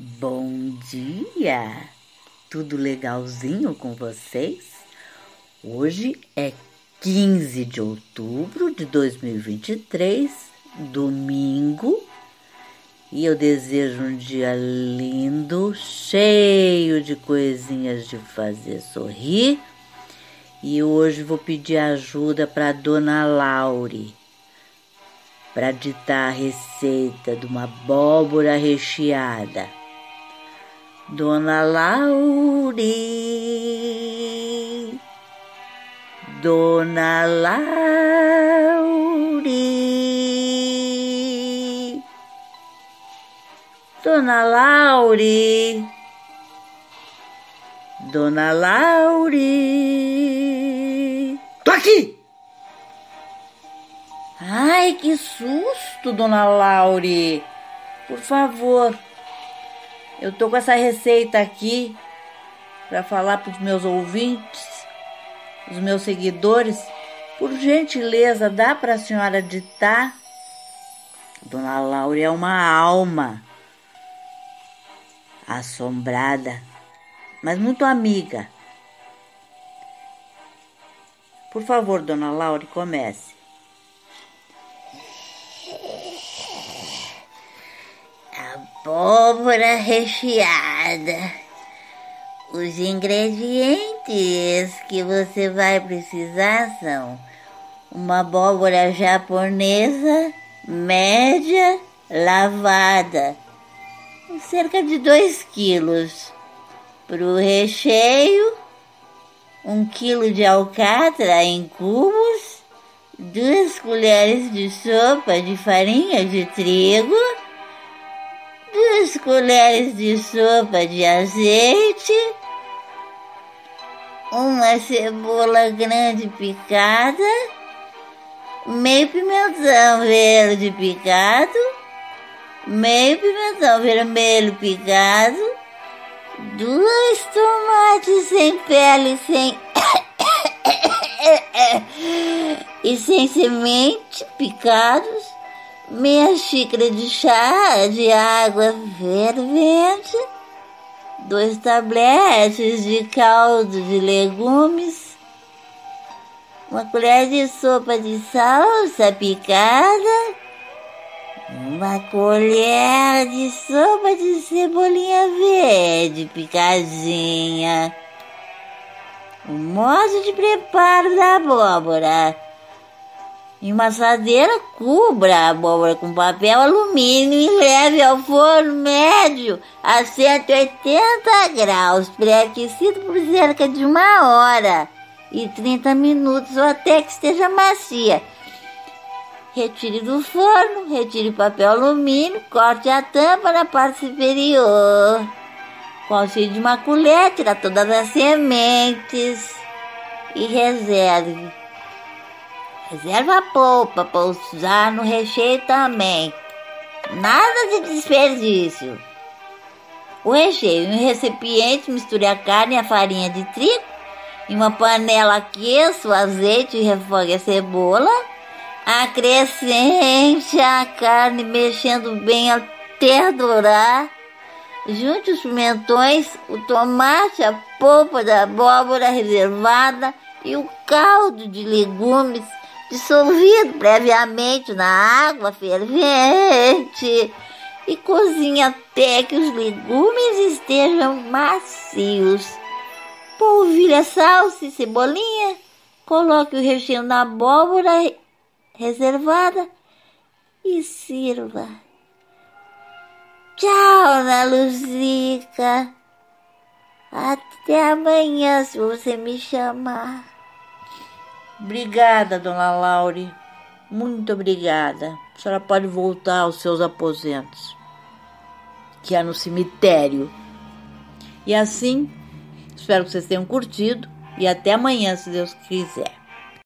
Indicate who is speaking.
Speaker 1: Bom dia! Tudo legalzinho com vocês? Hoje é 15 de outubro de 2023, domingo, e eu desejo um dia lindo, cheio de coisinhas de fazer sorrir. E hoje vou pedir ajuda para Dona Laure para ditar a receita de uma abóbora recheada. Dona Laure, Dona Laure, Dona Laure, Dona Laure.
Speaker 2: Tô aqui!
Speaker 1: Ai, que susto, Dona Laure! Por favor, eu tô com essa receita aqui para falar para os meus ouvintes, os meus seguidores. Por gentileza, dá para a senhora ditar? Dona Laura é uma alma assombrada, mas muito amiga. Por favor, Dona Laura, comece.
Speaker 3: Abóbora recheada. Os ingredientes que você vai precisar são uma abóbora japonesa média lavada, cerca de 2 quilos. Para o recheio, um quilo de alcatra em cubos, duas colheres de sopa de farinha de trigo, duas colheres de sopa de azeite, uma cebola grande picada, meio pimentão verde picado, meio pimentão vermelho picado, dois tomates sem pele sem e sem semente picados meia xícara de chá de água fervente, dois tabletes de caldo de legumes, uma colher de sopa de salsa picada, uma colher de sopa de cebolinha verde picadinha. O modo de preparo da abóbora em uma assadeira, cubra a abóbora com papel alumínio e leve ao forno médio a 180 graus, pré-aquecido por cerca de uma hora e 30 minutos ou até que esteja macia. Retire do forno, retire o papel alumínio, corte a tampa na parte superior. Com auxílio de uma colher, tira todas as sementes e reserve. Reserva a polpa para usar no recheio também. Nada de desperdício. O recheio em um recipiente, misture a carne e a farinha de trigo. Em uma panela aqueça o azeite e refogue a cebola. Acrescente a carne mexendo bem até dourar. Junte os pimentões, o tomate, a polpa da abóbora reservada e o caldo de legumes dissolvido previamente na água fervente e cozinhe até que os legumes estejam macios. Polvilhe a salsa e cebolinha, coloque o recheio na abóbora reservada e sirva. Tchau, Ana Luzica. Até amanhã, se você me chamar.
Speaker 1: Obrigada, dona Laure. Muito obrigada. A senhora pode voltar aos seus aposentos, que é no cemitério. E assim, espero que vocês tenham curtido e até amanhã, se Deus quiser.